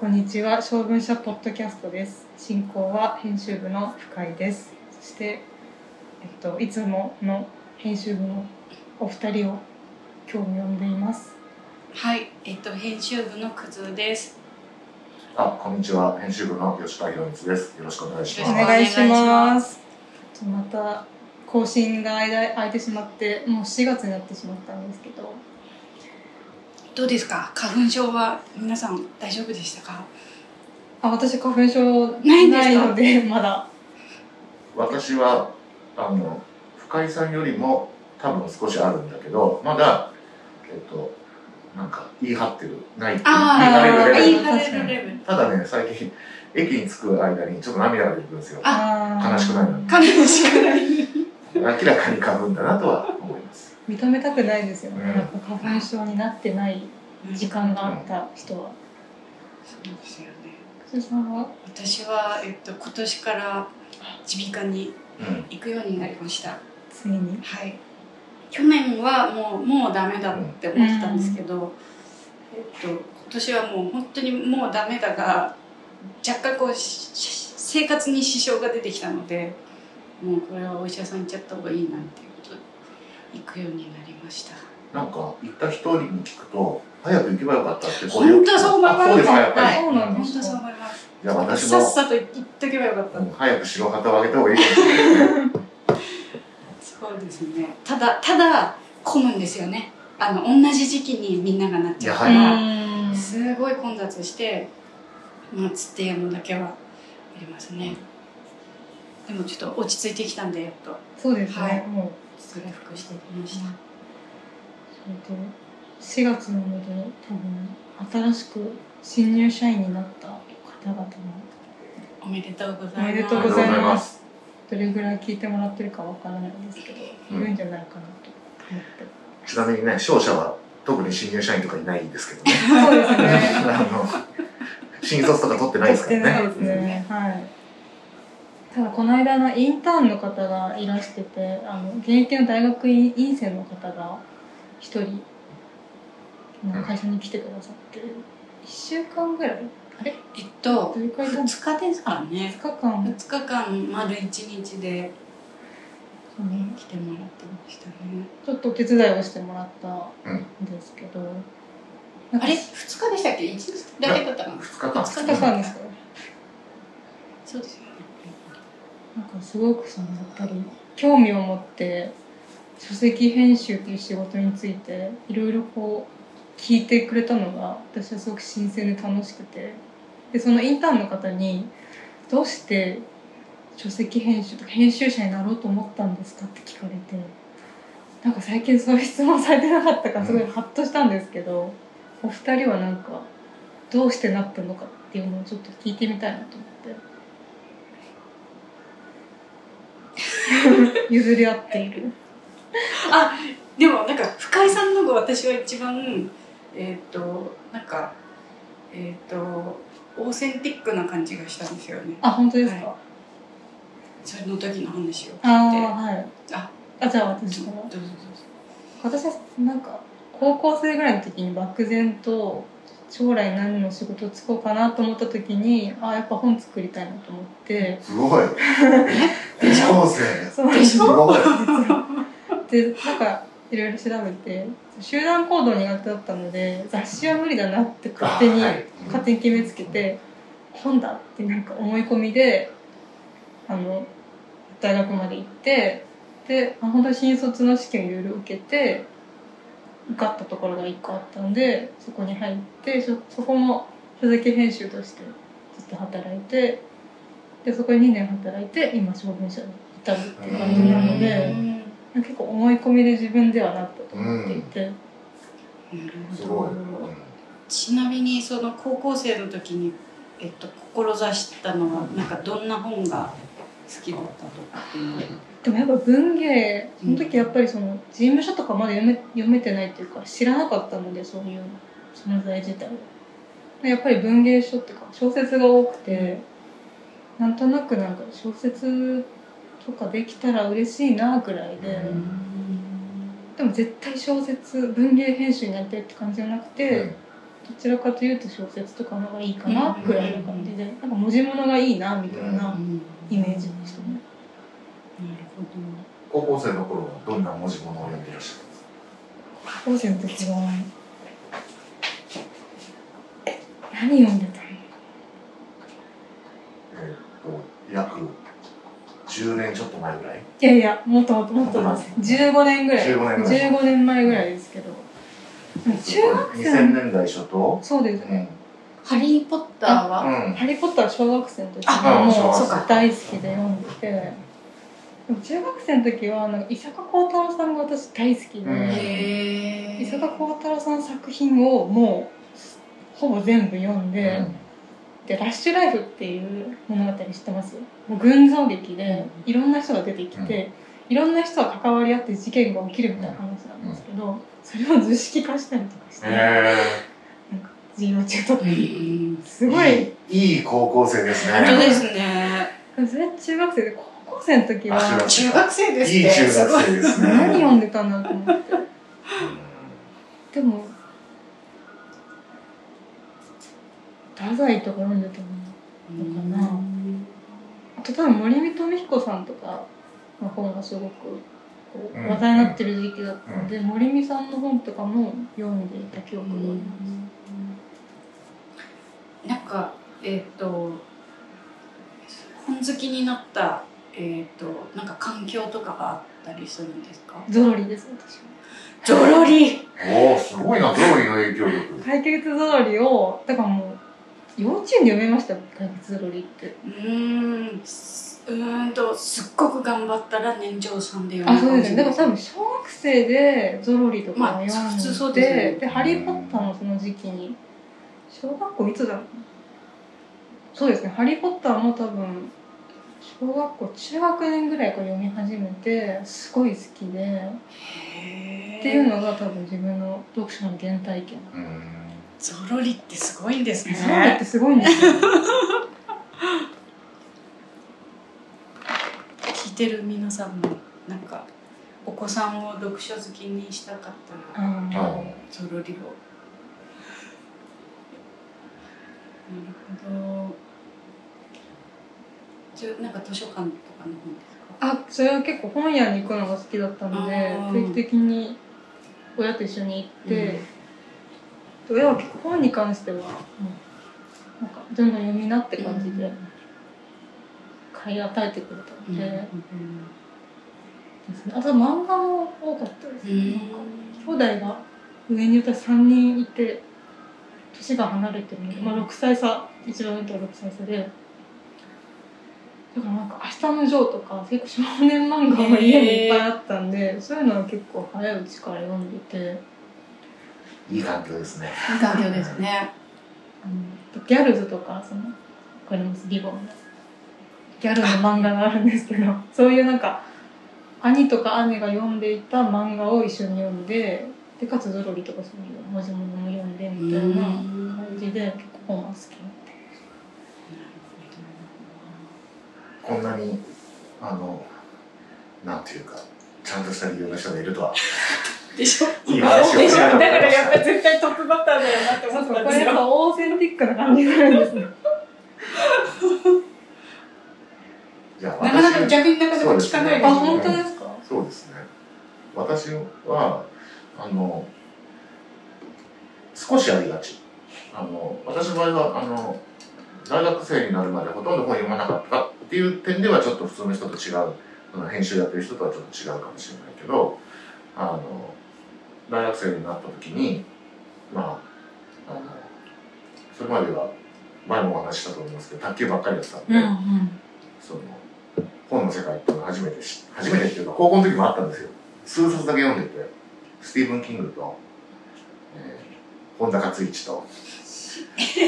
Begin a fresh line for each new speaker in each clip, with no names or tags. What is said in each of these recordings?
こんにちは、小文社ポッドキャストです。進行は編集部の深井です。そして、えっと、いつもの編集部のお二人を今日呼んでいます。
はい、えっと編集部のくずです。
あ、こんにちは。編集部の吉田博光です。よろしくお願いし
お
ます。
願いします。また更新が間空いてしまって、もう4月になってしまったんですけど、
どうですか？花粉症は皆さん大丈夫でしたか？
あ、私花粉症
ないんですか
ないので、まだ。
私はあの深井さんよりも多分少しあるんだけど、まだえっとなんか言い張ってるないって言い張れるレベル。ただね、最近駅に着く間にちょっと涙が出てくるんですよ。悲しくないの
悲しくない。
明らかに花粉だなとは思います。
認めたくないですよね。
うん
やっぱ花粉症になってない時間があった人は。
そうですよね。
くずさんは
私はえっと今年から耳鼻科に
うん。
行くようになりました。
ついに？
はい。去年はもうもうダメだって思ってたんですけど、えっと今年はもう本当にもうダメだが若干こうしし生活に支障が出てきたので、もうこれはお医者さん行っちゃった方がいいなっていう行くようになりました。
なんか行った人に聞くと早く行けばよかったって
本当そう思います。
あそうですかやっぱり。
はい本当
ですか
そう思います。
いや私
さっ
も
さと行っとけばよかった。
うん早く白旗を上げた方がいい。
そうですね。ただただ混むんですよね。あの同じ時期にみんながなっちゃうか
や
ら。
うん
すごい混雑して待つっていうのだけはありますねでもちょっと落ち着いてきたんでやっと
そうですね。
はい
もう。
回復してきました
それで4月なので多分新しく新入社員になった方々も
おめでとうございます
おめでとうございますどれぐらい聞いてもらってるかわからないんですけど、
うん
いるんじゃないかなと思って。
ちなみにね、商社は特に新入社員とかいないですけどね。
そうですね。
あの新卒とか取ってないですからね。
取ってないですね。はい。ただこの間のインターンの方がいらしてて、あの現役の大学院院生の方が一人会社に来てくださって、一週間ぐらい？あれ？
えっと
どれくらいいたんですか
？2日ですかね。
2日間。
2日間丸1日で
その
来てもらってましたね。
ちょっとお手伝いをしてもらったんですけど、なんか
あれ？2日でしたっけ？1日だけだったかな
？2日間。
2
2日間ですか？
そうですよね
なんかすごくそのやっぱり興味を持って書籍編集っていう仕事についていろいろこう聞いてくれたのが私はすごく新鮮で楽しくてでそのインターンの方に「どうして書籍編集とか編集者になろうと思ったんですか?」って聞かれてなんか最近そういう質問されてなかったからすごいハッとしたんですけど、お二人はなんかどうしてなったのかっていうのをちょっと聞いてみたいなと思って。譲り合っている。
あでもなんか深井さんのが私は一番えっ、となんかえっ、とオーセンティックな感じがしたんですよね
あ、本当ですか？
はそれの時の話を聞いて
ああ、はい。
あ
あ、じゃあ私から
どうぞ。どうぞ
私はなんか高校生ぐらいの時に漠然と将来何の仕事をつこうかなと思った時にあやっぱ本作りたいなと思って
すごい。
でしょ
すごい。
でなんかいろいろ調べて集団行動苦手だったので雑誌は無理だなって勝手に、
あはい
勝手に決めつけて本だってなんか思い込みであの大学まで行ってであ本当に新卒の試験いろいろ受けて受かったところが1個あったんでそこに入ってそそこも書籍編集としてずっと働いてでそこに2年働いて今小文社に至るっていう感じなので
うん。
結構思い込みで自分ではなったと思っていて、
なる
すごい。
ほど。ちなみにその高校生の時に、えっと、志したのはなんかどんな本が好きだったとかっていう。の
でもやっぱ文芸その時やっぱりその事務所とかまだ読め読めてないっていうか知らなかったのでそういう存在自体をやっぱり文芸書っていうか小説が多くてなんとなくなんか小説とかできたら嬉しいなぐらいで、でも絶対小説文芸編集になりたいって感じじゃなくて、ちらかというと小説とかの方がいいかなぐらいの感じで、なんか文字物がいいなみたいなイメージでしたね。
高校生の頃はどんな文字物を読んでいらっしゃったんですか？
高校生の時は何読んでたの
えーっと約10年ちょっと前ぐらい？
いやいやもっともっともっと
もっと
15年ぐらい
15年ぐらい
15年前ぐらいですけど。中学生
2000
の
年代初頭？
そうですね、
ハリー・ポッターは、
うん。
ハリー・ポッターは小学生の時
あ
はもう大好きで読んでて。中学生の時はなんか伊坂幸太郎さんが私大好きで、
うん。
へ
伊坂幸太郎さんの作品をもうほぼ全部読んで、
うん。
でラッシュライフっていう物語知ってます？もう群像劇でいろんな人が出てきて、いろんな人が関わり合って事件が起きるみたいな話なんですけど、それを図式化したりとかして、
へ
授業中とか
うん。
すごい
えいい高校生ですね。
本当ですね。
それ中学生で高校生の時は
あ中学
生。です
いい
ね
中学生ですね。
何読んでたんだと思って。でも太宰とか読んでたののかな。あと多分森見富彦さんとかの本がすごく話題になってる時期だったので、森見さんの本とかも読んでいた記憶があります、
かえっ、と本好きになったえっ、となんか環境とかがあったりするんですか？
ゾロリです私は。
ゾロリ？
おおすごいなゾロリの影響力。
解決ゾロリをだからもう幼稚園で読めましたよ解決ゾロリって。
うーんすうーんとすっごく頑張ったら年長さんで読
あ
む
そうですね。だから多
分
分小学生でゾロリとかを
まあ
読んで、
普通そうで
でハリー・ポッターのその時期に小学校いつだろう？そうですね。ハリー・ポッターも多分小学校中学年ぐらいから読み始めてすごい好きでっていうのが多分自分の読書の原体験。
うん。
ゾロリってすごいんですね。
ゾロリってすごいんですよ。
聞いてる皆さんもなんかお子さんを読書好きにしたかったらゾロリを。なるほどなんか図書館とかの本ですか？
あそれは結構本屋に行くのが好きだったので定期的に親と一緒に行って、親は結構本に関しては、うんなんかどんどん読みなって感じで買い与えてくれたので、ですね。あと漫画も多かったですね、なんか兄弟が上に歌3人いて年が離れてるので、まあ、6歳差一番上と6歳差でだからなんか「明日のジョー」とか結構少年漫画が家にいっぱいあったんでそういうのは結構早いうちから読んでて、
いい環境ですね。
いい環境ですね。
うん、ギャルズとかそのわかりますリボン。のギャルの漫画があるんですけど そういうなんか兄とか姉が読んでいた漫画を一緒に読んででかつゾロリとかそういう文字物も読んでみたいな感じで結構本は好き
こんなにあのなんていうかちゃんとした理由の人がいるとは。
でしょ？
いい話を
でしょ？だからやっぱ
り
絶対トップバッターだよなって思
そう
ってたんですよ。
そうこれやっぱオーセンティックな感じになるんですね。
じゃあ
なかなか
私
逆になかなか聞かないです
あ
よ
本当ですか？
そうですね。私はあの少しありがち。あの私の場合はあの大学生になるまでほとんど本読まなかったっていう点ではちょっと普通の人と違う。編集やってる人とはちょっと違うかもしれないけどあの大学生になった時にまああのそれまでは前もお話ししたと思いますけど卓球ばっかりやってたんで、その本の世界っていうのを初めて知初めてっていうか高校の時もあったんですよ。数冊だけ読んでてスティーブン・キングと、えー本田勝一と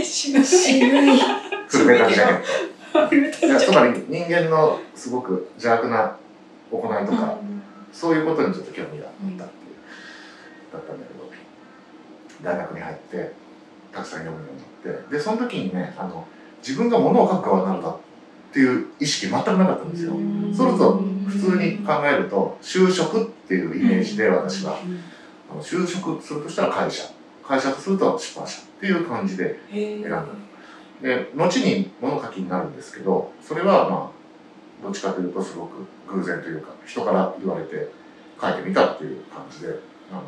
渋い
フルメタルジャケットいやつまり人間のすごく邪悪な行いとか、そういうことにちょっと興味があったっていう、だったんだけど大学に入ってたくさん読むようになってでその時にねあの自分が物を書く側になるんだっていう意識全くなかったんですよ、それと普通に考えると就職っていうイメージで私は。あの就職するとしたら会社会社とすると出版社っていう感じで選んだ。で後に物書きになるんですけどそれはまあどっちかというとすごく偶然というか人から言われて書いてみたっていう感じであの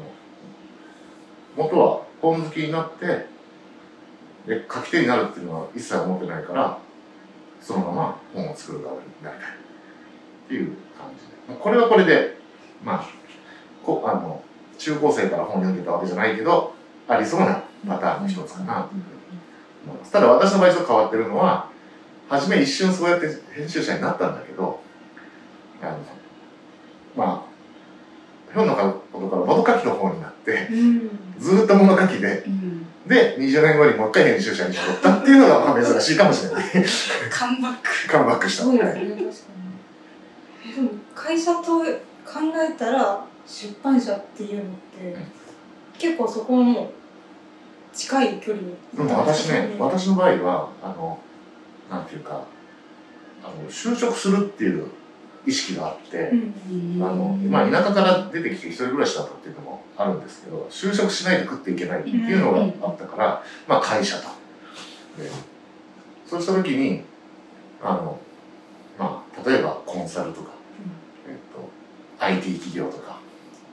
元は本好きになってで書き手になるっていうのは一切思ってないからそのまま本を作る側になりたいっていう感じで。これはこれでまあこあの中高生から本読んでたわけじゃないけどありそうなパターンの一つかなというふうに思います。ただ私の場合ちょっと変わってるのは初め一瞬そうやって編集者になったんだけどあのまあひょんなことから物書きの方になって
うん。
ずーっと物書きで
うん。
で20年後にもう一回編集者に戻ったっていうのがまあ珍しいかもしれない。
カムバック。
カムバックした。
そうですね確かにえでも会社と考えたら出版社っていうのって結構そこはもう近い距離に。
でも私ね私の場合はあのなんていうかあの就職するっていう意識があって、
うん。
あのまあ、田舎から出てきて一人暮らしだったっていうのもあるんですけど就職しないと食っていけないっていうのがあったから、まあ、会社と。でそうした時にあの、まあ、例えばコンサルとか、えっと、IT 企業とか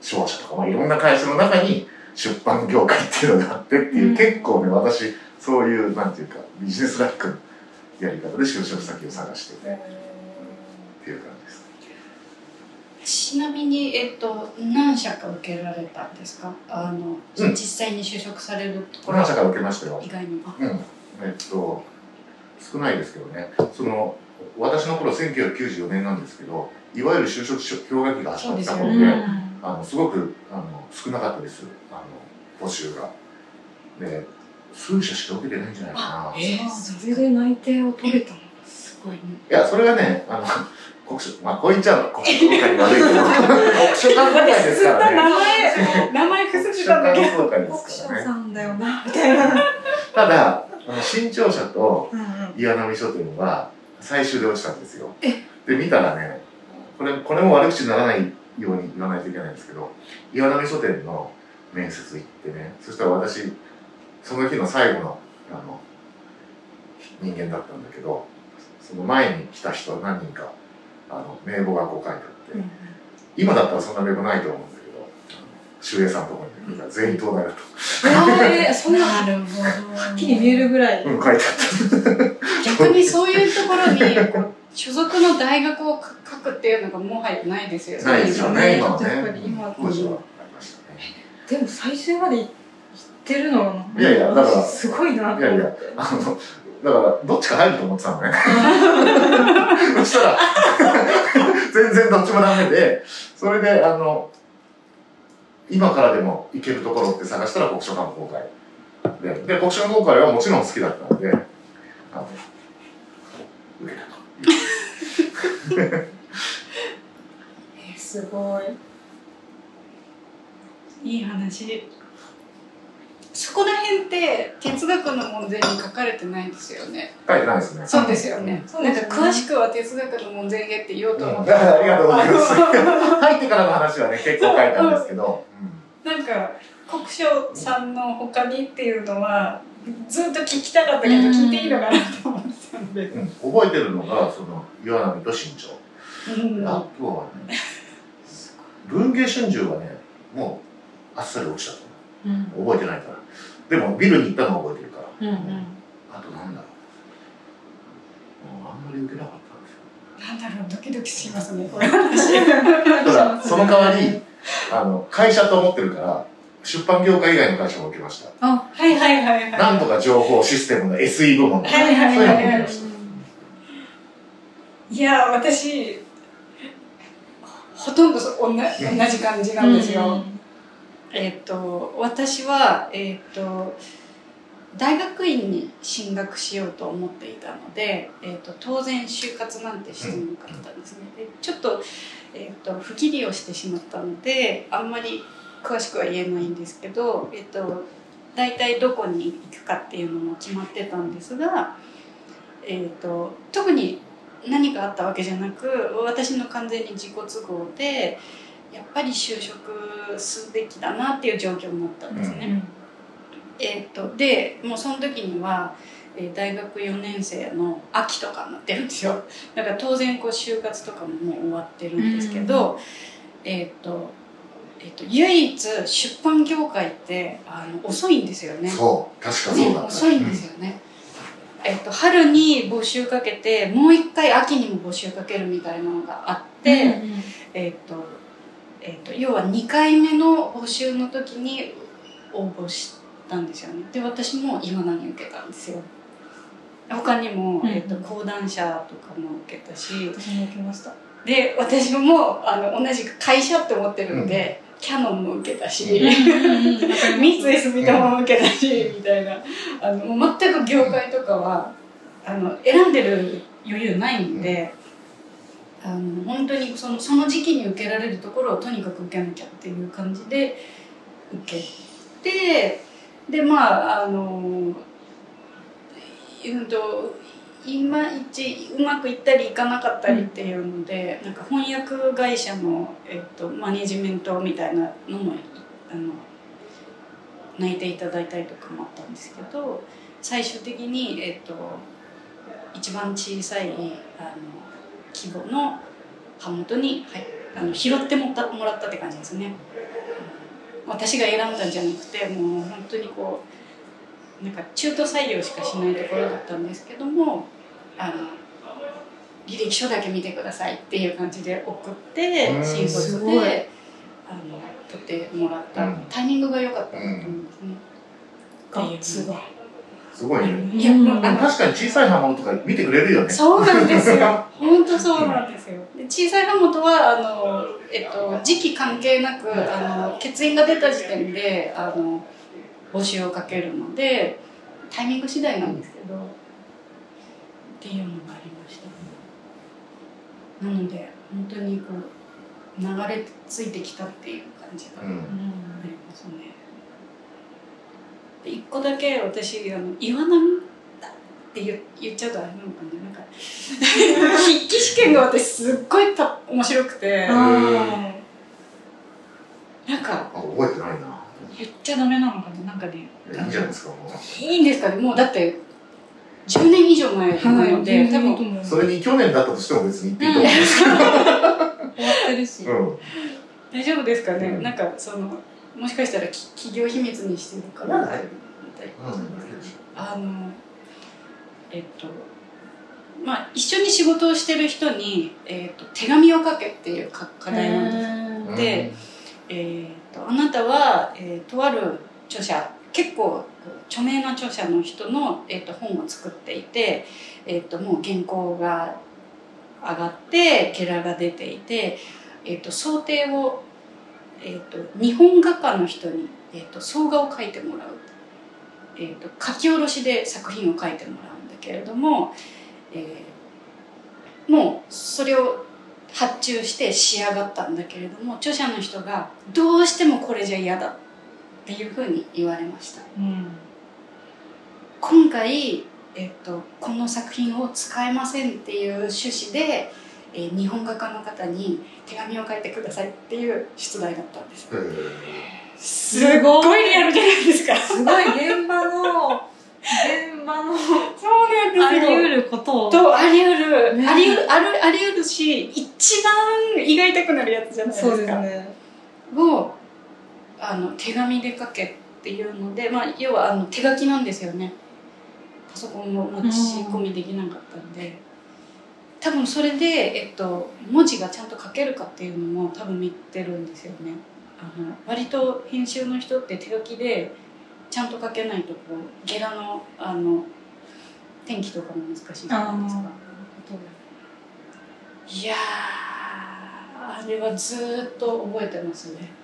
商社とか、まあ、いろんな会社の中に出版業界っていうのがあってっていう、
うん。
結構ね私そういうなんていうかビジネスラックのやり方で就職先を探しててっていう感じです。
ちなみに、えっと、何社か受けられたんですか？あの、
うん。
実際に就職されるところ。
この社から受けましたよ。
以外に。も。
うん、えっと少ないですけどね。その私の頃1994年なんですけどいわゆる就職氷河期が始まった頃で
そうですよ
あのすごくあの少なかったです。あの募集が。で数社しか受けてないんじゃないかな。い
えー
それで内定を取れたの
すごいね。
やそれはねあの国書まあこう言っちゃうの国書協会に悪いけど 国書観光会ですからね。
前、名前
国
伏せたんだけど。
国書さんだよなみたいな。
ただあの新潮社と岩波書店は最終で落ちたんですよ。で見たらねこれこれも悪口にならないように言わないといけないんですけど岩波書店の面接行ってねそしたら私その日の最後のあの人間だったんだけどその前に来た人何人かあの名簿がこう書いてあって、今だったらそんな名簿ないと思うんだけどあの守衛さんのところに見たら全員東大だと、
えー、そんなは
なるほど。
っきり見えるぐらい、
うん、書いてあった。
逆にそういうところに所属の大学を書くっていうのがもはやないですよね。
ないですよね今はね。
やっぱり今
当時は
でも最終まで行ってるの？はい
やいやだから
すごいなと思って。
いやいやあのだからどっちか入ると思ってたのね。そしたら全然どっちもダメでそれであの今からでも行けるところって探したら国書観光会でで国書観光会はもちろん好きだったのであの
えーすごい
いい話。そこら辺って哲学の問題に書かれてないですよね。
書いてないですね
そうですよね。なん
そうですよね
か詳しくは哲学の門前へって言おうと思っ
うん
た。
ありがとうございます 入ってからの話はね結構書いたんですけど、
なんか国書さんの他にっていうのはずっと聞きたかったけど
うん
聞いていいのかなと思ってで。
うん。うん覚えてるのがその岩波と新潮
うん。
あとはね文芸春秋はねもうあっさり落ちたと
う。ん。
思う覚えてないから。でもビルに行ったのは覚えてるから。
うんうん。
あとなんだろう。あんまり受けなかったんですよ。
なんだろう。ドキドキしますねこ。
た だその代わりあの会社と思ってるから出版業界以外の会社も受けました
あ
はいはいはいはい。
なんとか情報システムの SE 部門とか
はいはい
そういうの
はいはい
も受けました
いや私ほとんどそ同じ同じ感じなんですよ。えっ、と私はえっ、と大学院に進学しようと思っていたので、えー、と当然就活なんてしてなかったんですね。でちょっと,、えー、と不義理をしてしまったのであんまり詳しくは言えないんですけど、えー、と大体どこに行くかっていうのも決まってたんですが、えー、と特に何かあったわけじゃなく私の完全に自己都合でやっぱり就職すべきだなっていう状況になったんですね。えー、とでもうその時には、えー大学4年生の秋とかになってるんですよ。だから当然こう就活とかももう終わってるんですけど、えっ、と,、えー、と唯一出版業界ってあの遅いんですよね。
そう。確かそう
ね
だった。
遅いんですよね、えっと春に募集かけてもう一回秋にも募集かけるみたいなのがあって、えっとえっと要は2回目の募集の時に応募したんですよね。で私も岩名に受けたんですよ。他にも、
うん
えっと講談社とかも受けたし。
私も受けました。
で私もあの同じく会社って思ってるので、キャノンも受けたし、三井住友も受けたし、みたいな。あのもう全く業界とかはあの選んでる余裕ないんで、あの本当にそのその時期に受けられるところをとにかく受けなきゃっていう感じで受けてでまああのうんといまいちうまくいったりいかなかったりっていうので、なんか翻訳会社の、えっと、マネジメントみたいなのもあの泣いていただいたりとかもあったんですけど最終的に、えっと、一番小さいあの規模の版元に、はい、あの拾ってもったもらったって感じですね。私が選んだんじゃなくてもう本当にこうなんか中途採用しかしないところだったんですけどもあの履歴書だけ見てくださいっていう感じで送って
うん。
新卒
すごい。
であの取ってもらった、
うん。
タイミングが良かったなと思うんですね。
ガッツが
すごいね。
いやもうあの
確かに小さい刃物とか見てくれるよね。
そうなんですよ。本当そうなんですよ。で小さい刃元はあのえっと時期関係なくあの欠員が出た時点であの募集をかけるのでタイミング次第なんですけどっていうのがありました。なので本当にこう流れ着いてきたっていう感じがあり
うん
ますね。で一個だけ私あの岩波だって言言っちゃうとあれなのかな。なんか筆記試験が私すっごいた面白くて。
あ
なんか
あ覚えてないな。
言っちゃダメなのかななんかね
いやいいんじゃないですかも
いいんですかね。もうだって10年以上前
ー
なので、多分。
分
うそれに去年だったとしても別に言っていいと思うんです
終わってるし。
けど、
大丈夫ですかね、
うん。
なんかそのもしかしたらき企業秘密にしてるから。みたい。なあのえっとまあ一緒に仕事をしてる人に、えっと、手紙を書けっていうか課題なんです
うん
でえー、とあなたは、えーとある著者結構著名な著者の人の、えー、と本を作っていて、えー、ともう原稿が上がってゲラが出ていて、えー、と想定を、えー、と日本画家の人に、えー、と草画を描いてもらう、えー、と書き下ろしで作品を書いてもらうんだけれども、えーもうそれを発注して仕上がったんだけれども著者の人がどうしてもこれじゃ嫌だっていうふうに言われました。
うん。
今回、えっと、この作品を使えませんっていう趣旨で、えー日本画家の方に手紙を書いてくださいっていう出題だったんです。
えー。
すっごいリアルじゃないですか。
すごい現場の現場の
そうなん
あり
ですよ。
得ることを。
とあり得る、
ね。
あり得るあるあり得るし一番胃が痛くなるやつじゃないですか。
そうですね。
をあの手紙で書けっていうので、まあ、要はあの手書きなんですよね。パソコンを持ち込みできなかったんで、多分それで、えっと、文字がちゃんと書けるかっていうのも多分見てるんですよね。あの割と編集の人って手書きでちゃんと書けないとこうゲラのあの天気とかも難しいじゃないですか。いやーあれはずーっと覚えてますね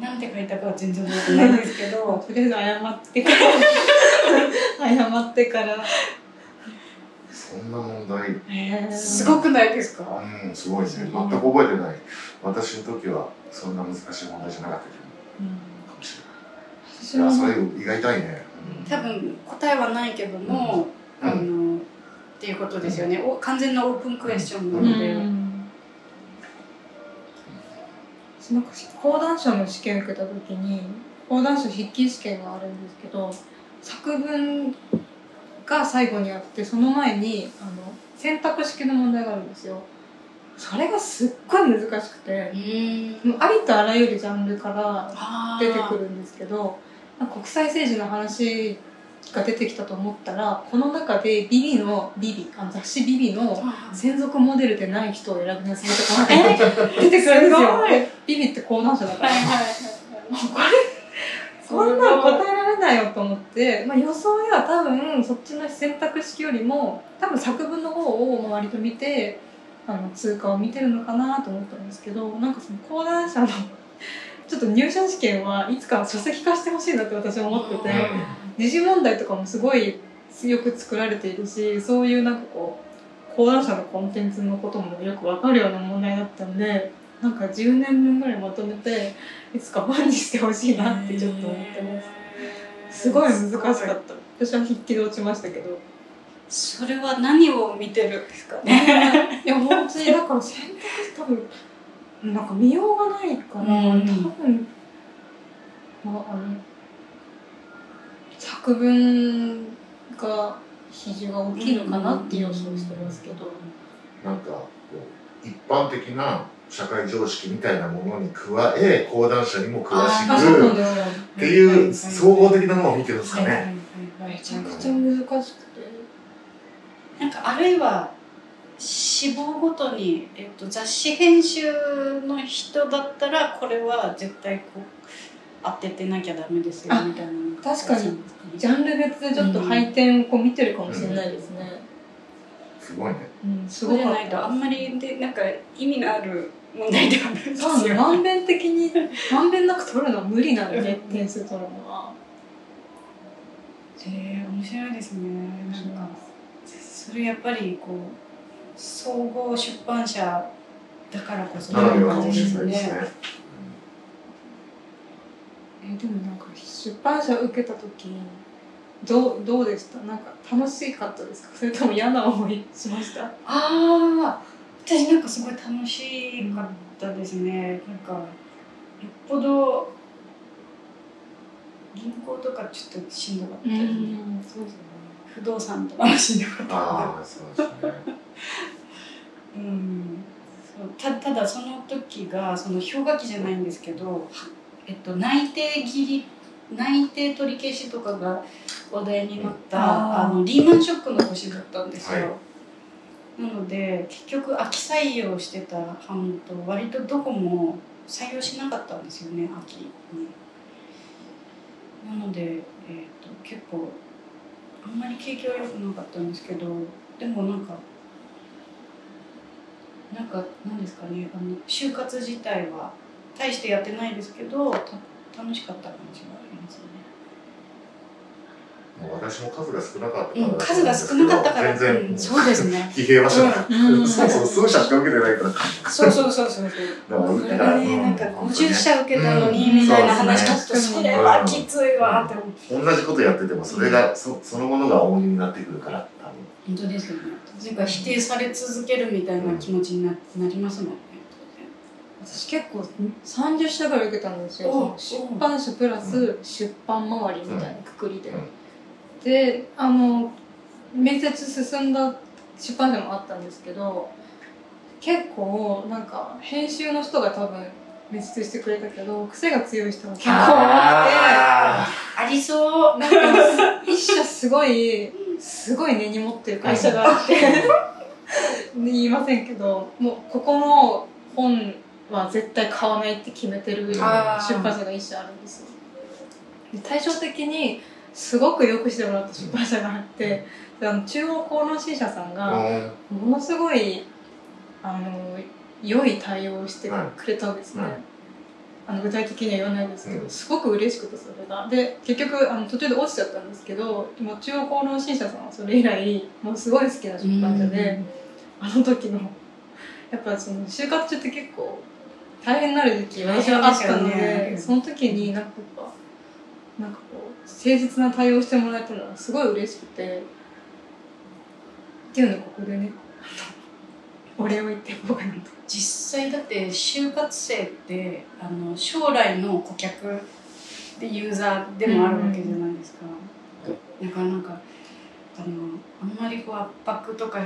なんて書いたかは全然覚えてないんですけど。
とりあえず謝ってから。謝ってから
そんな問題。
すごくないですか？
うんすごいね。全く覚えてない。私の時はそんな難しい問題じゃなかったけど。かもし
私
れないいや
も
それ胃が痛いね。
多分答えはないけども、
うん。
あのっていうことですよね。お完全なオープンクエスチョンな
う
ので、
なんか講談社の試験受けた時に講談社筆記試験があるんですけど作文が最後にあってその前にあの選択式の問題があるんですよ。それがすっごい難しくて
うん。
もうありとあらゆるジャンルから出てくるんですけど国際政治の話が出てきたと思ったらこの中でビビのビビあの雑誌ビビの
あ
専属モデルでない人を選びなさいとか出てくるんです
す
よビビって講談社だから、
はいはいはい
もうこれこんなの答えられないよと思って、まあ、予想では多分そっちの選択式よりも多分作文の方を割と見てあの通過を見てるのかなと思ったんですけどなんかその講談社のちょっと入社試験はいつか書籍化してほしいなって私は思ってて
うん
時事問題とかもすごいよく作られているしそういうなんかこう講談社のコンテンツのこともよくわかるような問題だったんでなんか10年分ぐらいまとめていつか本にしてほしいなってちょっと思ってます。すごい難しかった。私は筆記で落ちましたけど。
それは何を見てるんですかね？
いや本当にだから選択肢多分なんか見ようがないから、
うん。
多分、まあ、あの作文が比重が大きいのかなって予想してますけど、
なんかこう一般的な社会常識みたいなものに加え講談社にも詳しくっていう総合的なのを見てるんですかね。
めちゃくちゃ難しくて。
なんかあるいは志望ごとに、えっと、雑誌編集の人だったらこれは絶対こう当ててなきゃダメですよ
あ
みたいな
確かに。
に
ジャンル別でちょっと配点をこう見てるかもしれないですね、
すごいね。
うん、す
そうじゃないとあんまりでなんか意味のある問題ではないですよ。
まんべん的にまんべんなく取るのは無理なんで点数取るのは。
えー、面白いですね。なんかそれやっぱりこう総合出版社だからこそ
ならではか
感
もし
じですね。
えでもなんか出版社受けた時どうどうでした？なんか楽しかったですか？それとも嫌な思いしました？
ああ私なんかすごい楽しかったですね、なんかよっぽど銀行とかちょっとしんどかったり、
そうですね。
不動産とかもしんどかった。
ああ、そうですね。
うん。そうたただその時がその氷河期じゃないんですけど、はえっと、内定切り内定取り消しとかが話題になった、
あー。
あのリーマンショックの年だったんですよ、
はい。
なので結局秋採用してた班と割とどこも採用しなかったんですよね秋に。なので、えー、と結構あんまり景気は良くなかったんですけどでもなんかなんかなんですかねあの就活自体は大してやってないですけどた楽しかった感じがありますね。
もう私も数が少なかったから
うん、数が少なかったから、
全然
うん、そうですね。
疲弊はしない。
うん
そうそう、数社しか受けてないから。
そうそうそうそうそう。
だから
ね、
うん
なんか50社受けたのに
うん
みたいな話
そう
聞くと、それはきついわって思う。
同じことやってても、それが、そそのものが重荷になってくるから、多分。
本当ですよね。なんか否定され続けるみたいな気持ちにななりますもんね。
私結構30社ぐらい受けたんですよ。出版社プラス出版周りみたいなくくりで、
うん。
であの面接進んだ出版社もあったんですけど結構なんか編集の人が多分面接してくれたけど癖が強い人が結構多
あ
ありそう。
くてなんか一社すごいすごい根に持ってる会社があって。言いませんけどもうここの本は絶対買わないって決めてる出版社が一社あるんですよ。で対照的にすごくよくしてもらった出版社があってであの中央公論新社さん
ー
が
うん。
ものすごいあの良い対応をしてくれたんですね、
はい
あの具体的には言わないですけど、
うん。
すごく嬉しくてそれが。で結局あの途中で落ちちゃったんですけど今中央公論新社さんはそれ以来もうすごい好きな出版社で、あの時のやっぱその就活中って結構大変になる時期私はあったので
ね
その時になんかやっぱなんかこう誠実な対応してもらえたのはすごい嬉しくてっていうのをここでね お礼を言っていこうかなと。
実際だって就活生ってあの将来の顧客でユーザーでもあるわけじゃないですか、だからなんかあのあんまりこう圧迫とか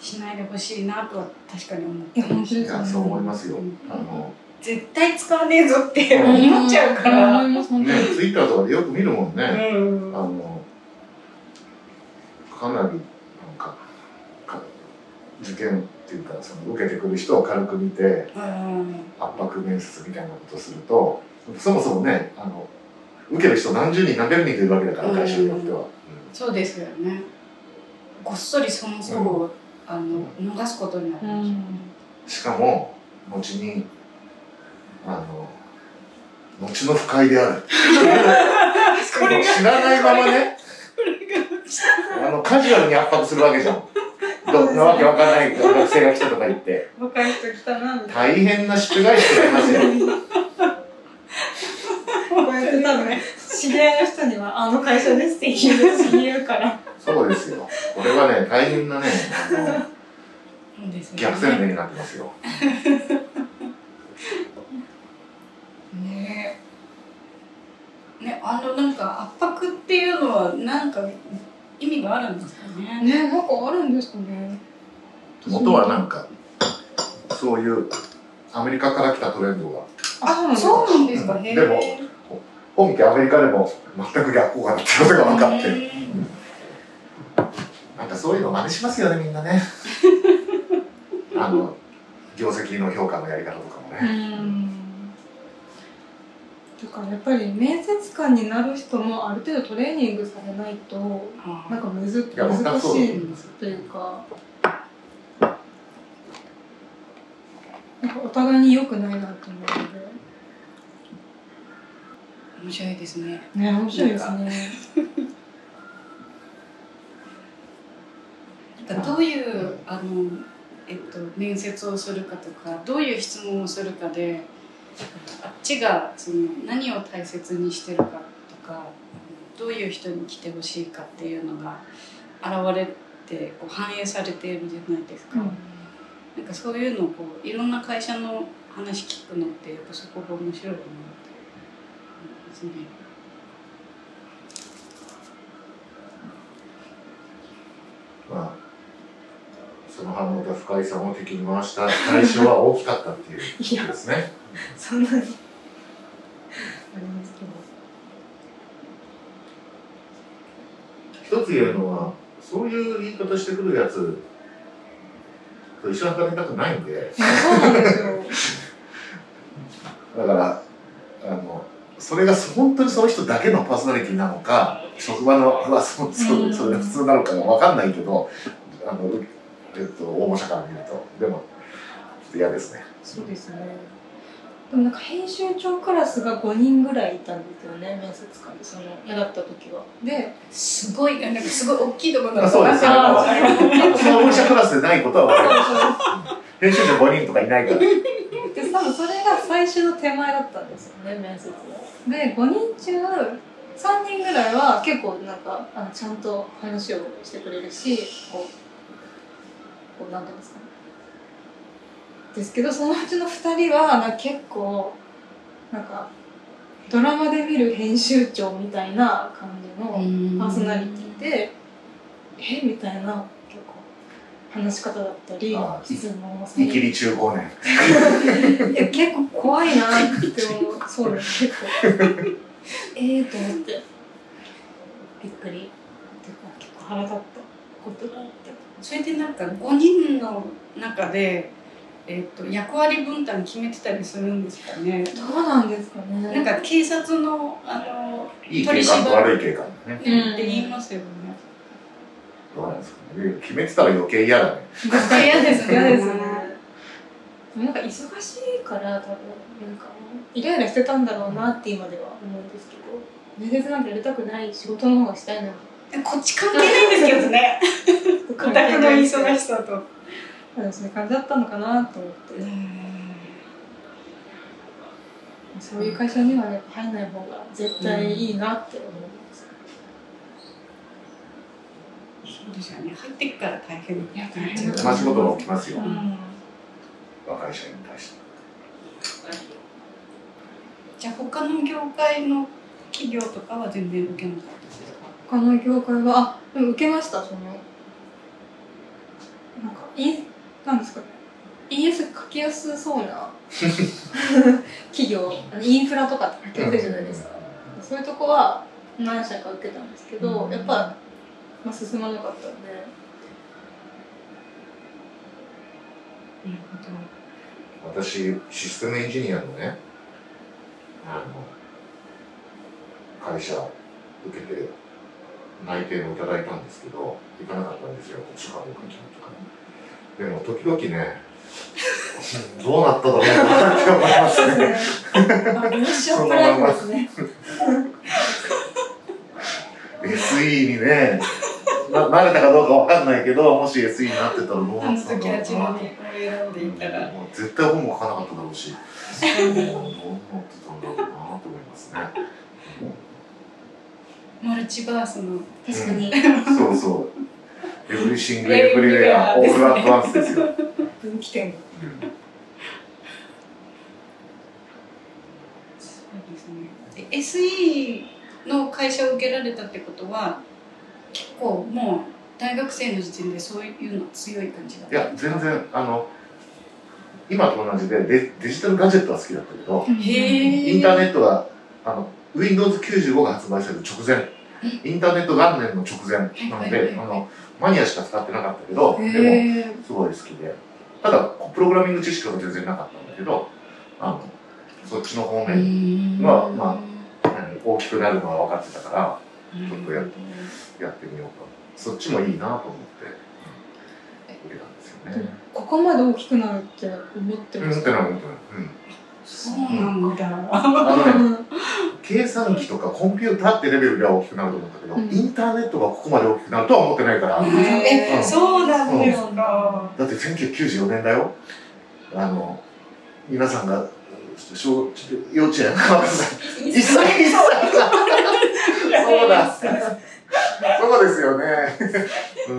しないでほしいなとは確かに思って
いや本当
い
ですよね
やそう思いますよ。
うん。
あの
絶対使わねえぞって
うん。
思っちゃうから、
思います本当
ね
に
ツイッターとかでよく見るもんね、
うん。
あのかなりなんかか受験っていうかその受けてくる人を軽く見て
うん。
圧迫面接みたいなことをするとそもそもねあの受ける人何十人何百人といるわけだから会社によっては、
そうですよねごっそりその層を、あの逃すことになる、
うん
しかも後にあの後の不快である。
これが
知らないままね。あのカジュアルに圧迫するわけじゃん。どんなわけわかんない 学生が来たとか言って。
若い人来たな
大変な失敗してありますよ。
こうやって多分知り合いの人には「あの会社です」って言う言うから。
そうですよ。これはね大変なね
ね
逆宣伝になってますよ。
ね。えねあのなんか圧迫っていうのはなんか意味があるんですかね。
ねなんかあるんですかね。
元はなんかそういうアメリカから来たトレンドが。
あ
そうなんですか。へえ
でも本家アメリカでも全く逆効果だってことが分かって。
うん
なんかそういうの真似しますよねみんなね。あの業績の評価のやり方とかも
う
ね、
ん。だからやっぱり面接官になる人もある程度トレーニングされないと
あ
なんかむず難しい
とい
うか。なんかお互いに良くないなと思うので
面白いですね。
ね面白いですね。
どういうあの、えっと、面接をするかとかどういう質問をするかであっちがその何を大切にしてるかとかどういう人に来てほしいかっていうのが現れてこう反映されているじゃないですか、なんかそういうのをこういろんな会社の話聞くのってやっぱそこが面白いな。って思いますね。
まあその反応で深井さんを敵に回した対象は大きかったっていう ことですね。
そんなに。ありますけど。
一つ言えるのはそういう言い方してくるやつと一緒に働きたくないんで。
そうなんですよ。
だからそれが本当にその人だけのパーソナリティなのか職場のはそそそれが普通なのかが分かんないけどあの、えっと、応募者から見ると。でもちょっと嫌ですね。
そうですね。でもなんか編集長クラスが5人ぐらいいたんですよね面接官で。その嫌だった時は。です
ごいなんかすごい大きいところだ
あそうです。ね
あー
その応募者クラスでないことは分かる。編集長5人とかいないから。
で多分それが最終の手前だったんですよね面接はで5人中3人ぐらいは結構なんかあのちゃんと話をしてくれるしこうこうなんていうんですかね。ですけどそのうちの2人はな結構なんかドラマで見る編集長みたいな感じのパーソナリティでえみたいな話し方だったり
あ
質問
見切り中高年。
いや結構怖いなって思うそうです結構ええと思って。びっくりっていうか結構腹立ったことがあって。
それでなんか5人の中で、えっと役割分担決めてたりするんですかね。
どうなんですかね。
なんか警察のあの
いい警官と悪い警官だね。
うん。
って言いますよね。
どうなんですかね。決めてたら余計嫌だね。
嫌ですね。
嫌 ですねなんか忙しいから多分なんかイライラしてたんだろうなって今では思うんですけど。面接なんてやりたくない仕事の方がしたいのに
こっち関係ないんですけどね。オタクの忙しさと。
そういう感じだったのかなと思って、そういう会社にはやっぱ入んない方が絶対いいなって思
うですよね。入ってくから大変。
いや大変だ
同じことが起きますよ。
うん。
若い社員に対して。
じゃあ他の業界の企業とかは全然受けなかったですか？
他の業界はあでも受けましたその。なんかインなんですかね。ES 書きやすそうな 企業。インフラとかって書きやすいじゃないですか、そういうとこは何社か受けたんですけど、
うん。
やっぱ、まあ、進まなかったんで。
なる
私システムエンジニアのねあの会社受けて内定もいただいたんですけど行かなかったんですよ。宿泊会社とかでも時々ね どうなっただろうなって思いますね。
あルーションプライムですね。
SE にねな慣れたかどうかわかんないけどもし SE になってたらどうなってたんだろうな
時は自分に選ん。でいたら
もう絶対本も書かなかっただろうし。もうどうなってたんだろうなと思いますね。
マルチバースの。
確かに。
そうそう。エブリシングエブリウェア、オールアットワンスですよ。
分岐点。が
そうですね。で SE の会社を受けられたってことは結構もう大学生の時点でそういうの強い感じだっ
いや全然、あの、今と同じでデデジタルガジェットは好きだったけど、インターネットが、あの、Windows95 が発売される直前、インターネット元年の直前なの
はいはいはい
で、あの、マニアしか使ってなかったけど、でも、すごい好きで。ただ、プログラミング知識は全然なかったんだけど、あの、そっちの方面、まあま何大きくなるのは分かってたから、ちょっとやるやってみようかそっちもいいなと思って、受けたんですよね。
ここまで大きくなるって思って
うん、
ました
思ってない思ってない。うん。
そうなんだ
あのね、計算機とかコンピューターってレベルでは大きくなると思ったけど、
うん
インターネットがここまで大きくなるとは思ってないから、
え
うん
そうなんですか
だって1994年だよ。あの、皆さんが、小幼稚園一歳一歳そうだ。そうですよね。うん。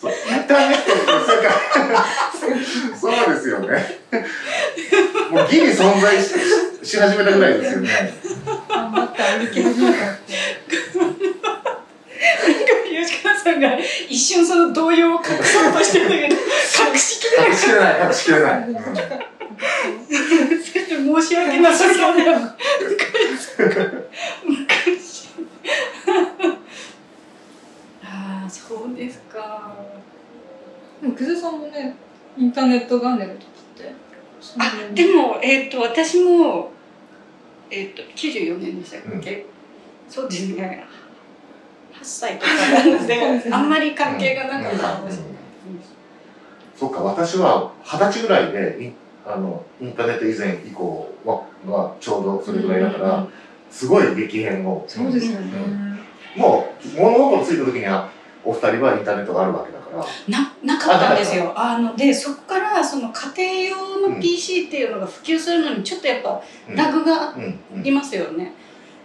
そう、インターネットって世界、そうですよね。もうギリ存在しし始めたぐらいですよね。
頑張って歩き始めたって
吉川さんが一瞬その動揺を隠そうとしてるんだけど隠しきれ
隠しきれない、隠しきれない。う ん
申し訳なさそうだよ昔ああそうですか
でも久世さんもねインターネット元年の時って
あでもえっ、ーと私もえっ、ーと94年でしたっけ、うんそうですね8歳とかなのであんまり関係がなかったかもしれない。
そっか、私は二十歳ぐらい。で、インあのインターネット以前以降ははちょうどそれぐらいだから、すごい激変を。
そうですよね、
もう物心ついた時にはお二人はインターネットがあるわけだから。
ななかったんですよ。あのでそこからその家庭用
うん。
の PC っていうのが普及するのにちょっとやっぱ
うん。
ラグが
うんうん
いますよね、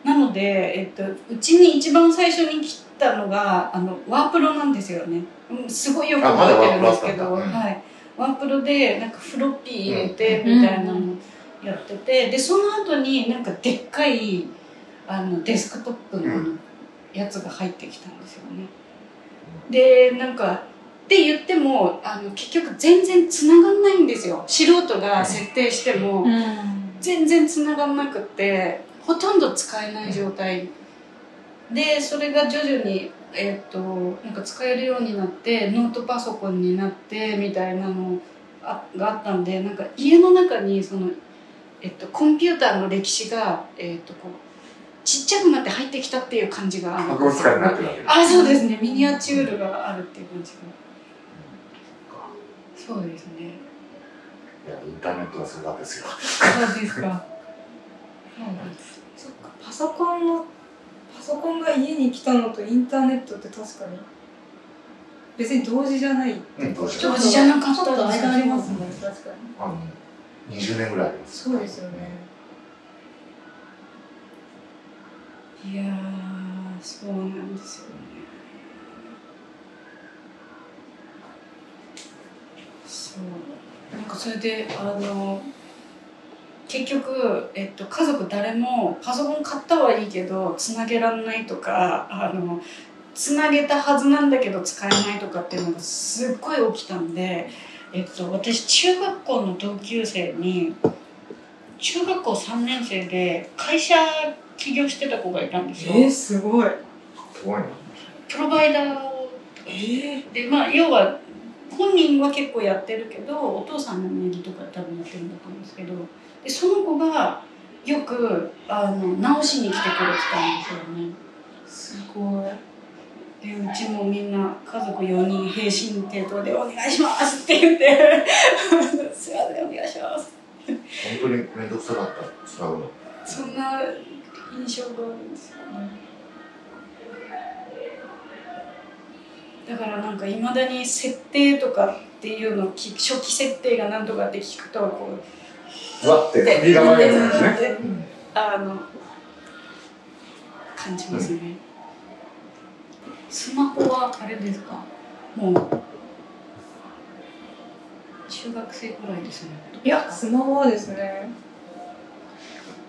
なので、えっと、うちに一番最初に来たのがあのワープロなんですよね。うんすごいよく覚えてるんですけど。はい、ワープロでなんかフロッピー入れてみたいなのやっててでその後になんかでっかいあのデスクトップの
うん
やつが入ってきたんですよね。でなんかって言ってもあの結局全然繋がんないんですよ。素人が設定しても、
うん。
全然繋がんなくってほとんど使えない状態でそれが徐々に、えっとなんか使えるようになってノートパソコンになってみたいなのあがあったんでなんか家の中にその、えっとコンピューターの歴史が、えっとこうちっちゃくなって入ってきたっていう感じがあそうですね。ミニアチュールがあるっていう感じが。そうですね。
いや、インターネットがすごかったですよ。
そうですか。
そっかパソコンのパソコンが家に来たのとインターネットって確かに。別に同時じゃない。
うん。
同時じゃなかった
ちょっと間ありますもんね。確かに。
あの、20年ぐらいあります。
そうですよね。
いやーそうなんですよね。そう。なんかそれであの結局、えっと、家族誰もパソコン買ったはいいけどつなげらんないとかあのつなげたはずなんだけど使えないとかっていうのがすっごい起きたんで、えっと、私中学校の同級生に中学校3年生で会社起業してた子がいたんですよ。
えー、すごい。
プロバイダー。を
えー、
でまあ要は本人は結構やってるけどお父さんの名義とか多分やってるんだと思うんですけどでその子がよくあの直しに来てくれてたんですよね。
すごい。
でうちもみんな家族4人平身低頭で「お願いします」って言って「すいませんお願いします
本当に面倒くさかった使うの」
そんな印象があるんですよねだからなんかいまだに設定とかっていうのを初期設定がなんとかって聞くとこう
わって首が前なんですね。
で
うん。
あの感じますね、スマホはあれですか？もう。中学生くらいですね。
いやスマホはですね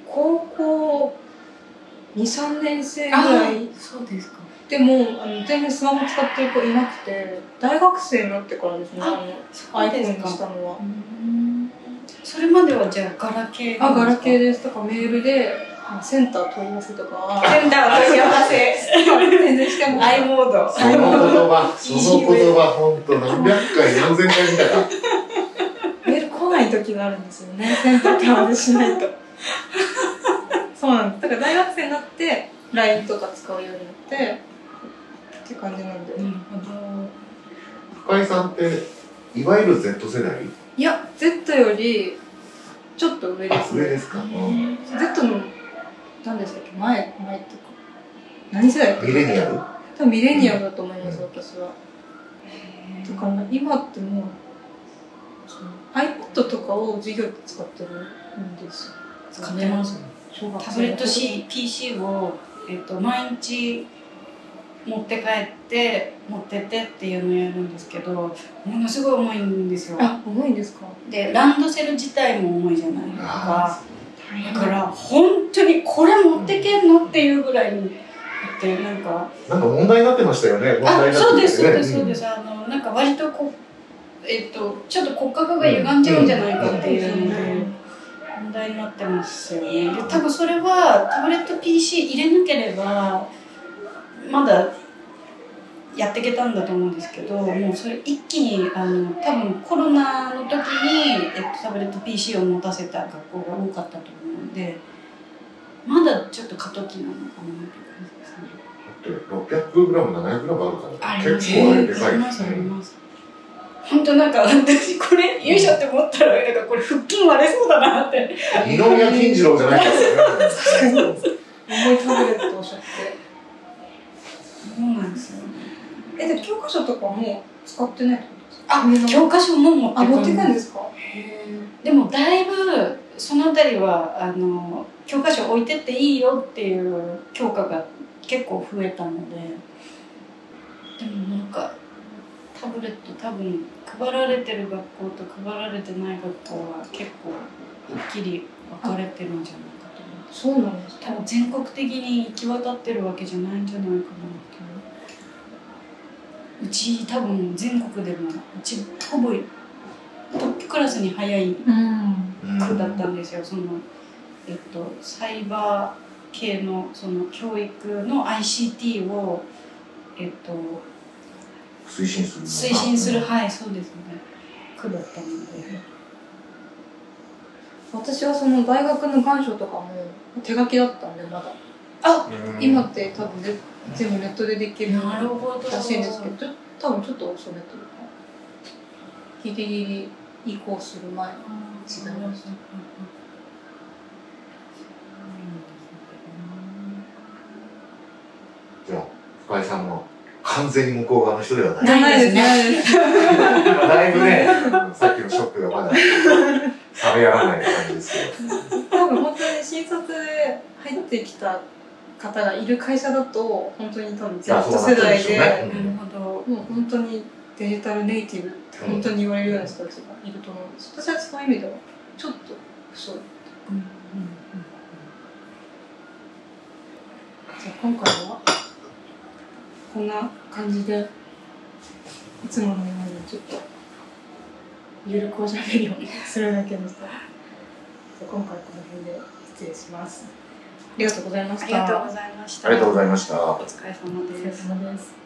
高校23年生ぐらい。
そうですか
でもあの全然スマホ使ってる子いなくて大学生になってからですねあの
そうです
iPhone にしたのは。
それまではじゃあガラケー
あガラケー
で
です。とかメールであセンター問い合わせとかは
センター問い合わせ。
全然しても。
i モード。
その言葉その言葉本当何百回何千回見た？か
メール来ない時があるんですよね。センター問い合わせしないと。そうなんです。だから大学生になって LINE とか使うようになってって感じなんで、
なるほど
深井さんっていわゆる Z 世代？
いや Z よりちょっと上で
あ
すね。
上ですか、うん。
Z の何でしたっけ？前前っていうか。何世代
ミレニアル？
多分ミレニアルだと思います、私は。だから今ってもうその iPad とかを授業で使ってるんですよ。
使ってます
小学生
タブレット C PC を、えっと、毎日持って帰って持ってってっていうのをやるんですけどものすごい重いんですよ。
あ重いんですか？
でランドセル自体も重いじゃないですか。
あ
だから本当にこれ持ってけんのっていうぐらいにだってなんか。
なんか問題になってましたよね問題
あ
になって
そうですそうです
ね
そうです。あのなんか割とこうえっとちょっと骨格が歪んじゃうんじゃないかっていうので問題になってますよね。で多分それはタブレット PC 入れなければまだやっていけたんだと思うんですけどもうそれ一気にあの多分コロナの時に、えっと、タブレット PC を持たせた学校が多かったと思うのでまだちょっと過渡期なのかなっていう感じですね。
だって 600g、700g あるから結構あれでかい
ありますあります。本当なんか私これよいしょって思ったらなんかこれ腹筋割れそうだなって。
二宮金次郎じゃないですよね
重いタブレットをおっしゃって
そうなんですよ。ね
えで教科書とかも使ってないってことですか？
あ教科書も持って
あ持ってくんですか？
でもだいぶそのあたりはあの教科書置いてっていいよっていう教科が結構増えたので。でもなんかタブレット多分配られてる学校と配られてない学校は結構はっきり分かれてるんじゃないかと思う
そうなんです
多分全国的に行き渡ってるわけじゃないんじゃないかなうち多分全国でもうちほぼトップクラスに早い
うん。
区だったんですよ。そのえっとサイバー系のその教育の ICT をえっと
推進するの
推進するはいそうですね。区だったので。
私はその大学の願書とかも手書きだったんでまだ。
あ
うん。
今って多分で全部ネットでできる
なるほど。
らしいんですけど多分ちょっと遅めというかギリギリ移行する前時代です。
じゃあ深井さんも完全に向こう側の人ではない。
ないですね。
だいぶねさっきのショックがまだ冷めやらない感じですけど。
多分本当に新卒で入ってきた方がいる会社だと本当に多分 Z 世代で
ね
なるほど
もう本当にデジタルネイティブって本当に言われるような人たちがいると思うん。です私はそういう意味ではちょっと遅いうん。うん。うん。じゃあ今回はこん。な感じでいつものようにちょっとゆるくおしゃべりをするだけでしたじゃあ今回この辺で失礼しますありがとうございました。
ありがとうございました。
ありがとうございました。
お疲れ様
お疲れ
です
様です